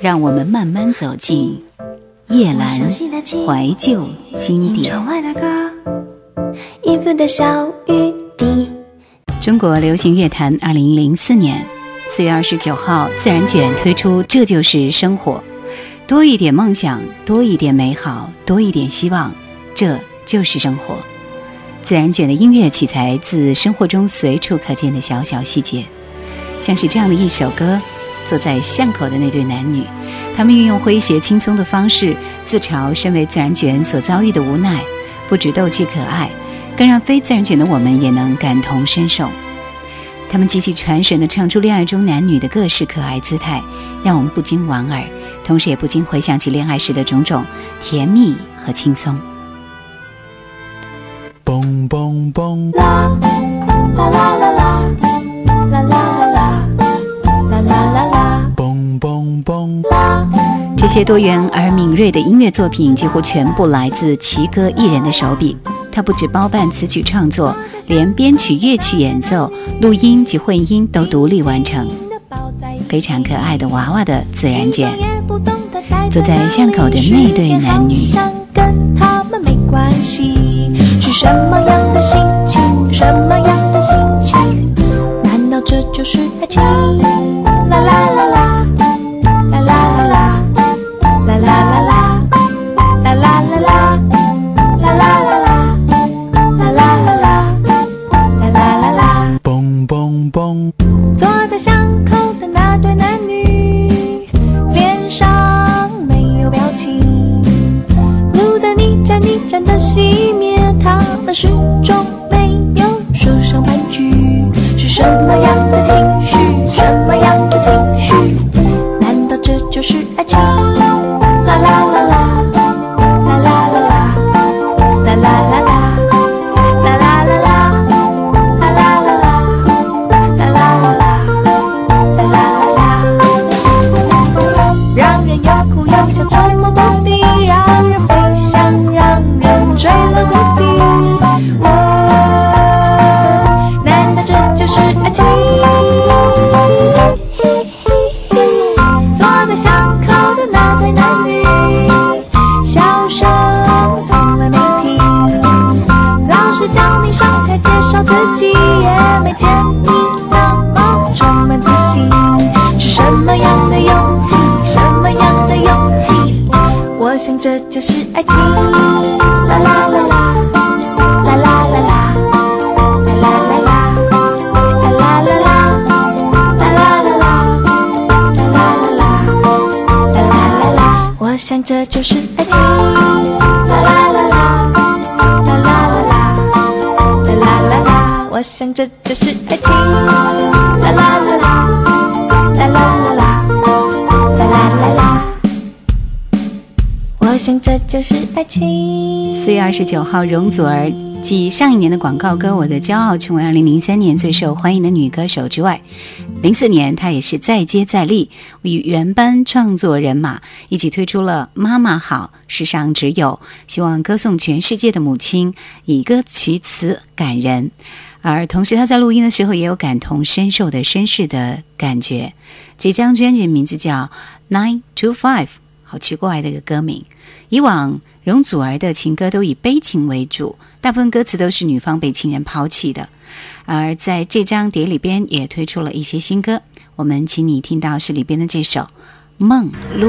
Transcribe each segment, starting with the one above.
让我们慢慢走进夜阑怀旧经典。中国流行乐坛，二零零四年四月二十九号，自然卷推出《这就是生活》，多一点梦想，多一点美好，多一点希望，这就是生活。自然卷的音乐取材自生活中随处可见的小小细节，像是这样的一首歌：坐在巷口的那对男女，他们运用诙谐轻松的方式自嘲身为自然卷所遭遇的无奈，不止逗趣可爱，更让非自然卷的我们也能感同身受。他们极其全神的唱出恋爱中男女的各式可爱姿态，让我们不禁莞尔，同时也不禁回想起恋爱时的种种甜蜜和轻松。嘣蹦蹦啦啦啦啦啦啦啦啦。这些多元而敏锐的音乐作品几乎全部来自奇哥一人的手笔。他不止包办词曲创作，连编曲、乐曲演奏、录音及混音都独立完成。非常可爱的娃娃的自然卷，坐在巷口的那对男女。是什么样的心情？什么样的心情？难道这就是爱情？啦啦啦啦，啦啦想这就是爱情，啦啦啦啦，啦啦啦啦，啦啦啦啦。我想这就是爱情，啦啦啦啦，啦啦啦啦，啦啦啦啦。我想这就是爱情。四月二十九号，容祖儿继上一年的广告歌《我的骄傲》成为二零零三年最受欢迎的女歌手之外，零四年她也是再接再厉，与原班创作人马一起推出了《妈妈好》，世上只有希望歌颂全世界的母亲，以歌曲词感人。而同时，她在录音的时候也有感同身受的绅士的感觉。这张专辑名字叫《Nine to Five》。好奇怪的一个歌名。以往容祖儿的情歌都以悲情为主，大部分歌词都是女方被情人抛弃的。而在这张碟里边也推出了一些新歌，我们请你听到是里边的这首《梦露》。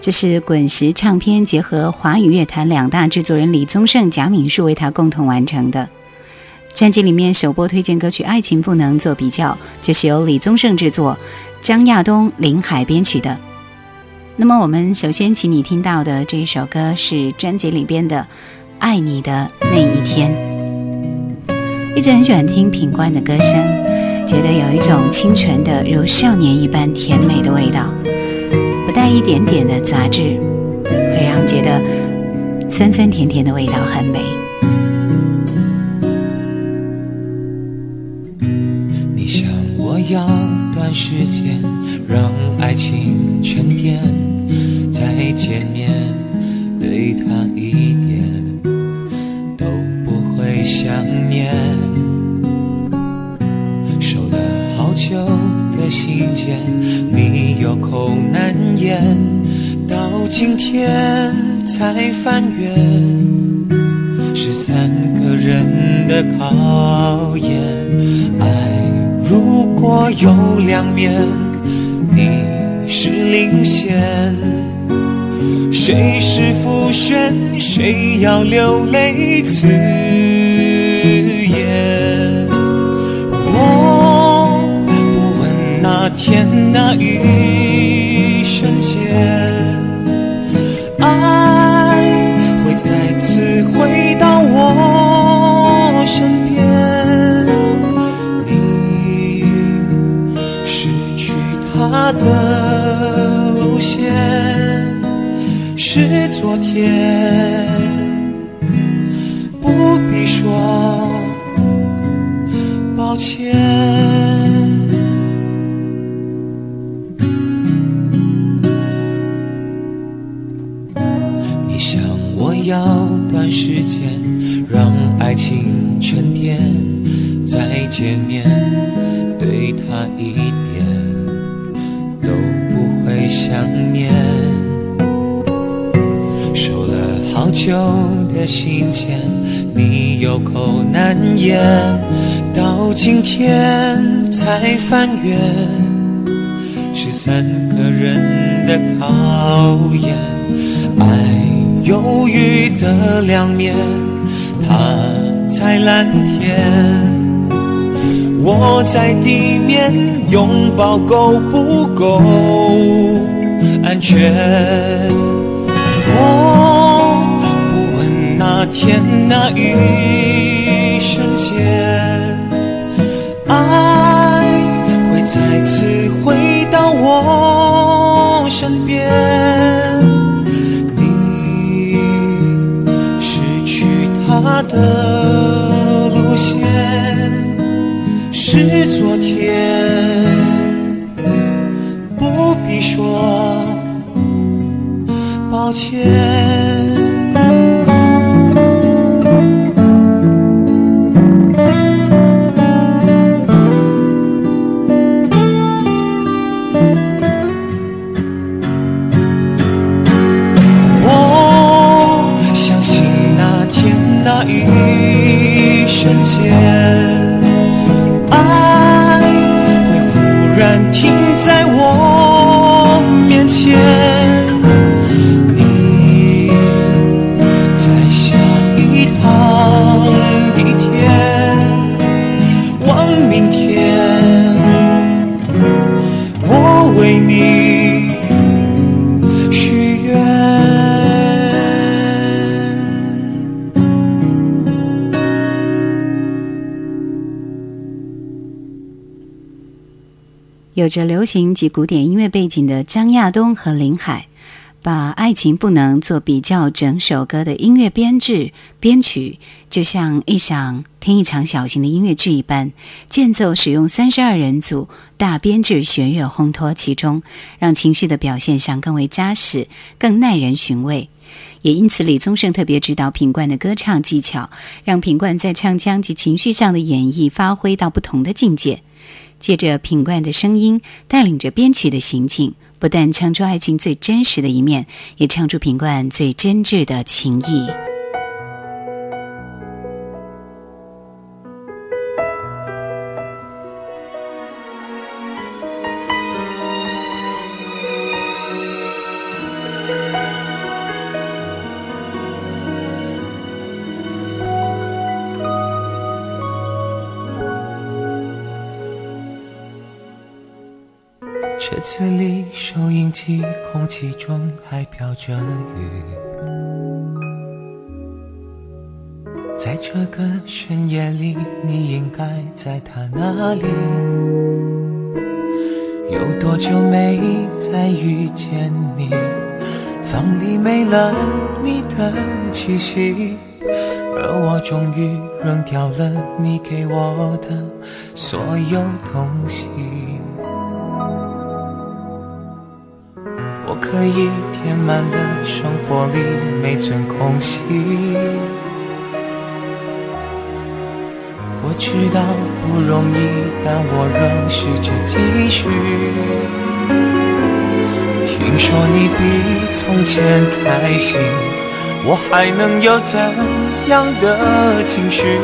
这是滚石唱片结合华语乐坛两大制作人李宗盛、贾敏树为他共同完成的专辑。里面首播推荐歌曲《爱情不能做比较》，就是由李宗盛制作，张亚东、林海编曲的。那么，我们首先请你听到的这一首歌是专辑里边的《爱你的那一天》。一直很喜欢听品冠的歌声。觉得有一种清纯的，如少年一般甜美的味道，不带一点点的杂质，会让觉得酸酸甜甜的味道很美。你想我要短时间让爱情沉淀，再见面对他一点都不会想念。守了好久心间，你有口难言，到今天才翻阅，是三个人的考验。爱如果有两面，你是领先，谁是副选，谁要流泪自天那一瞬间，爱会再次回到我身边。你失去他的路线是昨天，好久的信件，你有口难言，到今天才翻阅，是三个人的考验。爱。忧郁的两面，他在蓝天，我在地面，拥抱够不够安全？那天那一瞬间，爱会再次回到我身边。你失去他的路线是昨天，不必说抱歉。着流行及古典音乐背景的张亚东和林海，把爱情不能做比较，整首歌的音乐编制、编曲就像一场听一场小型的音乐剧一般，间奏使用三十二人组，大编制弦乐烘托其中，让情绪的表现上更为扎实，更耐人寻味。也因此，李宗盛特别指导品冠的歌唱技巧，让品冠在唱腔及情绪上的演绎发挥到不同的境界。借着品冠的声音，带领着编曲的行径。不但唱出爱情最真实的一面，也唱出品冠最真挚的情谊。子里，收音机，空气中还飘着雨。在这个深夜里，你应该在他那里。有多久没再遇见你？房里没了你的气息，而我终于扔掉了你给我的所有东西。可以填满了生活里每寸空隙。我知道不容易，但我仍试着继续。听说你比从前开心，我还能有怎样的情绪？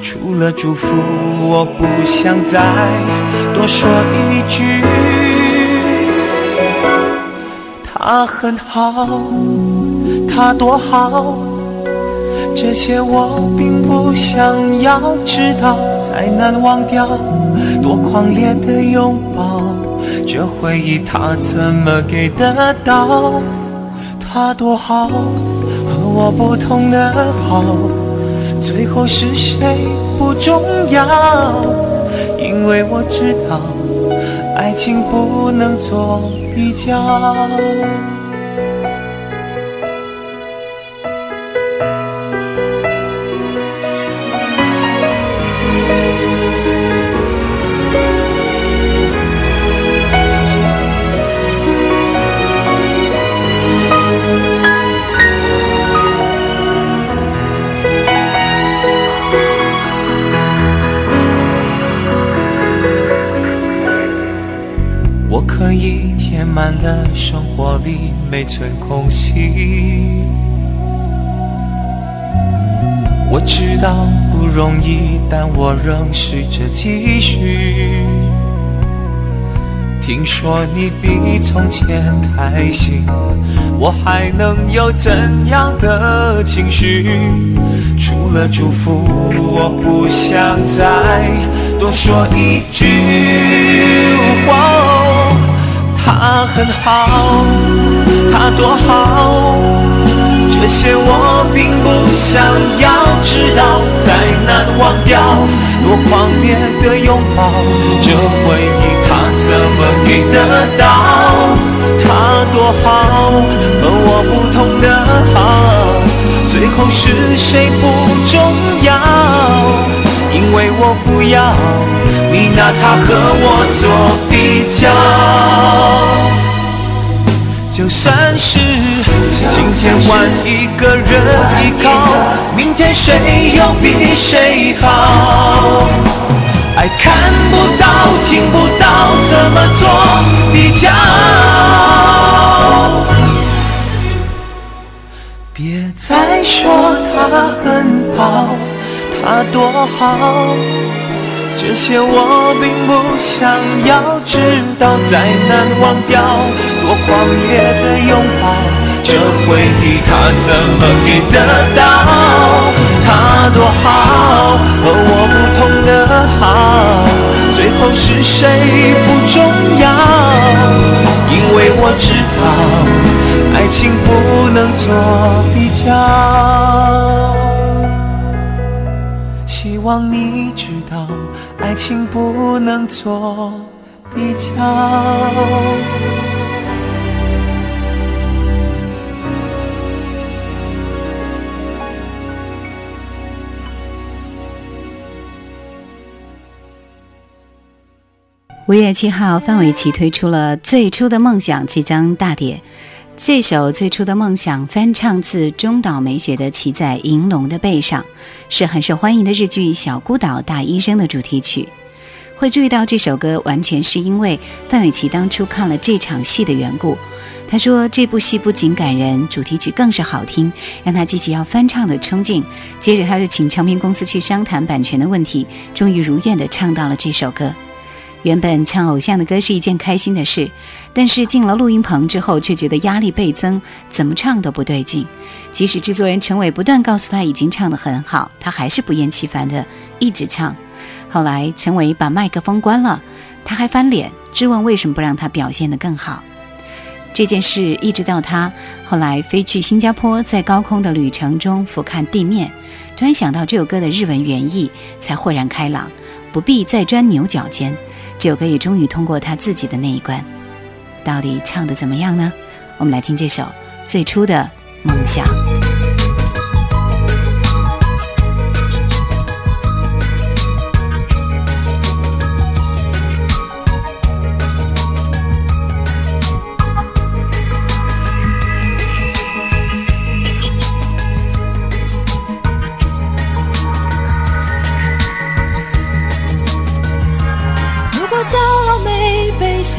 除了祝福，我不想再多说一句。他很好，他多好，这些我并不想要知道。再难忘掉，多狂烈的拥抱，这回忆他怎么给得到？他多好，和我不同的好，最后是谁不重要，因为我知道。爱情不能做比较。满了生活里每寸空隙。我知道不容易，但我仍试着继续。听说你比从前开心，我还能有怎样的情绪？除了祝福，我不想再多说一句。他很好，他多好，这些我并不想要知道。再难忘掉，多狂烈的拥抱，这回忆他怎么给得到？他多好，和我不同的好，最后是谁不重要，因为我不要。你拿他和我做比较，就算是今天换一个人依靠，明天谁又比谁好？爱看不到，听不到，怎么做比较？别再说他很好，他多好。这些我并不想要知道，再难忘掉多狂烈的拥抱，这回忆他怎么给得到？他多好，和我不同的好，最后是谁不重要，因为我知道，爱情不能做比较，望你知道，爱情不能做比较。五月七号，范玮琪推出了《最初的梦想》，即将大碟。这首《最初的梦想》翻唱自中岛美雪的《骑在银龙的背上》，是很受欢迎的日剧《小孤岛大医生》的主题曲。会注意到这首歌，完全是因为范玮琪当初看了这场戏的缘故。他说，这部戏不仅感人，主题曲更是好听，让他激起要翻唱的冲劲。接着，他就请唱片公司去商谈版权的问题，终于如愿的唱到了这首歌。原本唱偶像的歌是一件开心的事，但是进了录音棚之后，却觉得压力倍增，怎么唱都不对劲。即使制作人陈伟不断告诉他已经唱得很好，他还是不厌其烦的一直唱。后来陈伟把麦克风关了，他还翻脸质问为什么不让他表现得更好。这件事一直到他后来飞去新加坡，在高空的旅程中俯瞰地面，突然想到这首歌的日文原意，才豁然开朗，不必再钻牛角尖。这首歌也终于通过他自己的那一关，到底唱的怎么样呢？我们来听这首《最初的梦想》。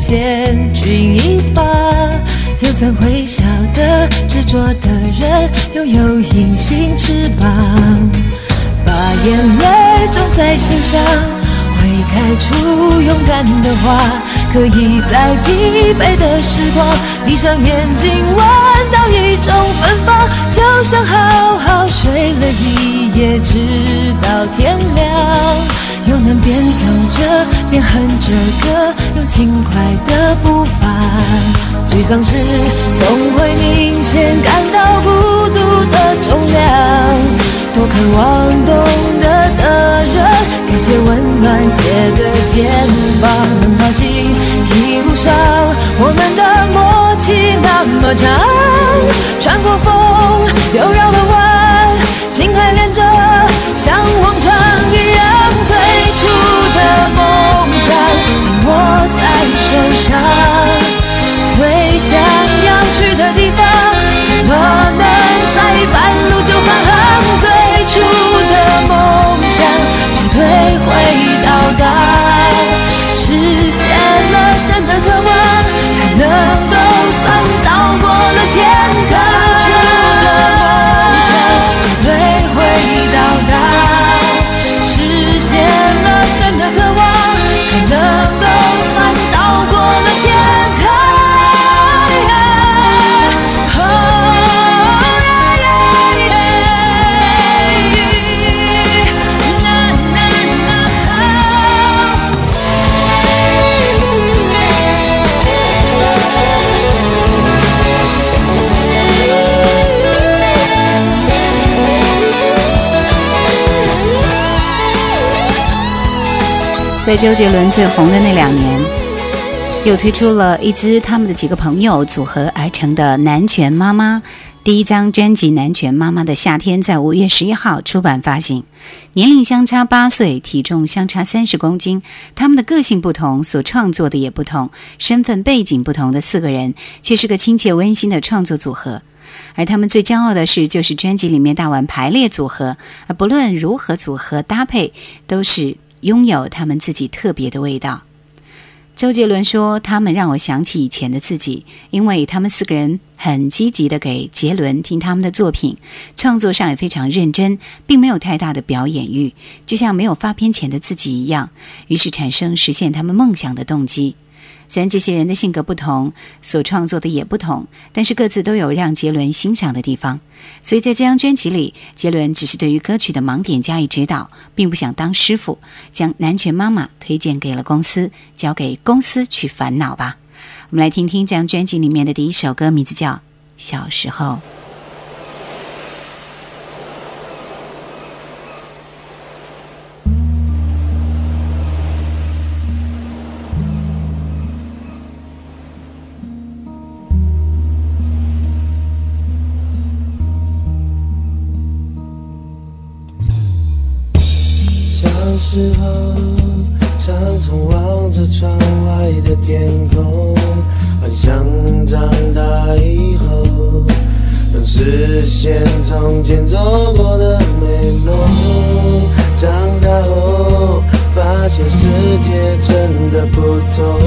千钧一发，又怎会晓得执着的人拥有隐形翅膀？把眼泪种在心上，会开出勇敢的花。可以在疲惫的时光，闭上眼睛，闻到一种芬芳，就像好好睡了一夜，直到天亮，又能边走着边哼着歌，用轻快的步伐。沮丧时总会明显感到孤独的重量，多渴望懂得的人。给些温暖，借个肩膀，很高兴一路上我们的默契那么长。穿过风，又绕了弯，心还连着，在周杰伦最红的那两年，又推出了一支他们的几个朋友组合而成的南拳妈妈。第一张专辑《南拳妈妈的夏天》在五月十一号出版发行。年龄相差八岁，体重相差三十公斤，他们的个性不同，所创作的也不同，身份背景不同的四个人，却是个亲切温馨的创作组合。而他们最骄傲的事，就是专辑里面大碗排列组合，而不论如何组合搭配，都是。拥有他们自己特别的味道。周杰伦说：“他们让我想起以前的自己，因为他们四个人很积极的给杰伦听他们的作品，创作上也非常认真，并没有太大的表演欲，就像没有发片前的自己一样。于是产生实现他们梦想的动机。”虽然这些人的性格不同，所创作的也不同，但是各自都有让杰伦欣赏的地方。所以在这张专辑里，杰伦只是对于歌曲的盲点加以指导，并不想当师傅，将《南拳妈妈》推荐给了公司，交给公司去烦恼吧。我们来听听这张专辑里面的第一首歌，名字叫《小时候》。时候，常常望着窗外的天空，幻想长大以后能实现从前做过的美梦。长大后，发现世界真的不同，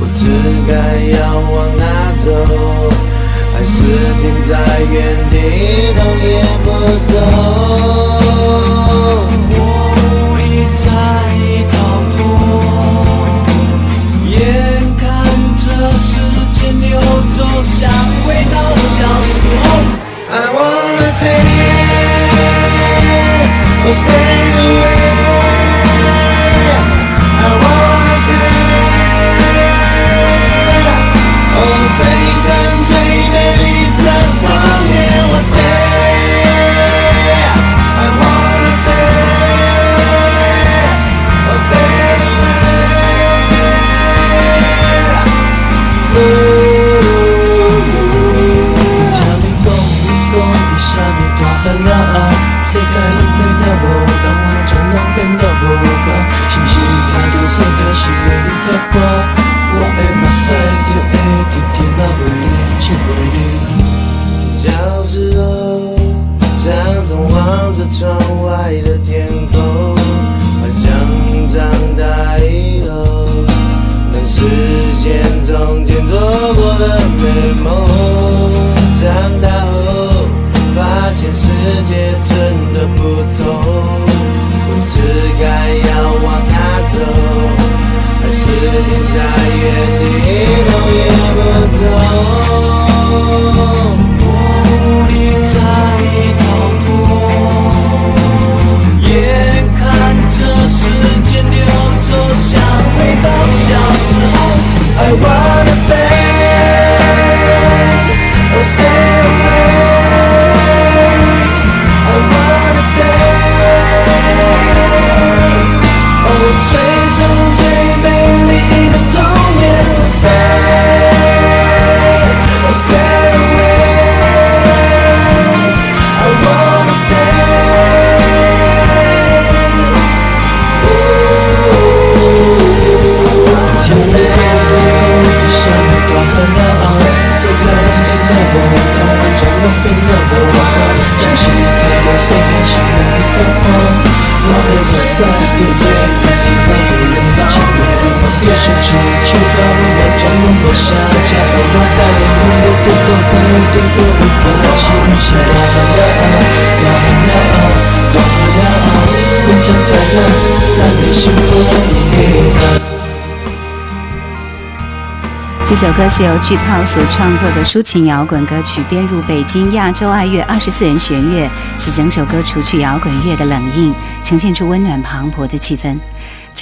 不知该要往哪走，还是停在原地一，动也不动。在美梦。Stay, 这首歌是由巨炮所创作的抒情摇滚歌曲，编入北京亚洲爱乐二十四人弦乐，使整首歌除去摇滚乐的冷硬，呈现出温暖磅礴的气氛。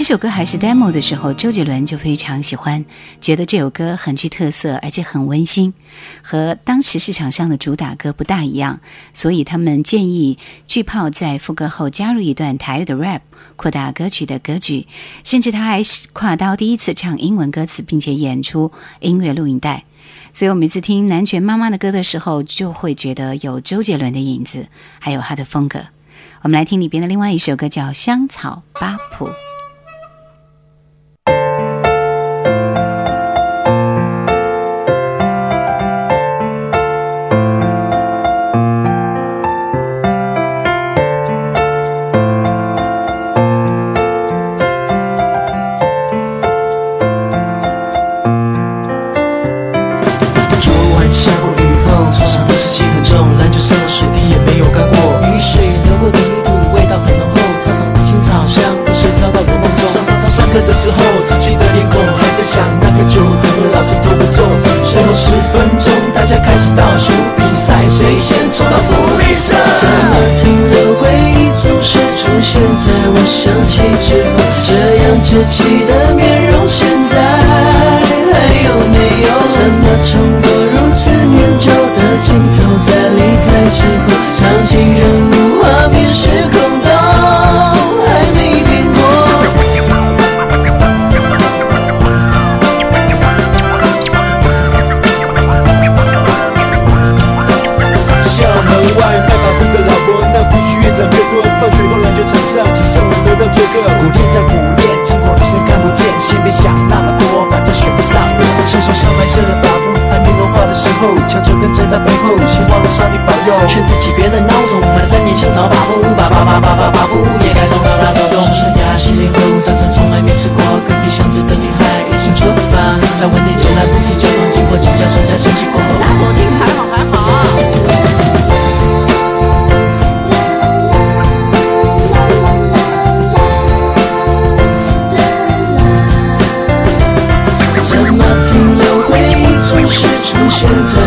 这首歌还是 demo 的时候，周杰伦就非常喜欢，觉得这首歌很具特色，而且很温馨，和当时市场上的主打歌不大一样，所以他们建议巨炮在副歌后加入一段台语的 rap，扩大歌曲的格局，甚至他还跨刀第一次唱英文歌词，并且演出音乐录影带。所以我每次听南拳妈妈的歌的时候，就会觉得有周杰伦的影子，还有他的风格。我们来听里边的另外一首歌，叫《香草巴普的时候，自己的脸孔还在想那个球怎么老是投不中。最后十分钟，大家开始倒数比赛，谁先抽到福利社？怎么停留回忆总是出现在我想起之后，这样稚气的面容现在还有没有？怎么冲过如此念旧的镜头，在离开之后，场景人物画面时刻。别想那么多，反正选不上。伸手像白色的发布，还没融化的时候，强求跟在他背后，希望上帝保佑。劝自己别再孬种，买了三年香草八步，八八八八八八步，也该从高大走动。说声牙洗脸后，早餐从来没吃过，隔壁巷子的女孩已经出发，在问你就来不及假装经过，紧张身材升级过后，现在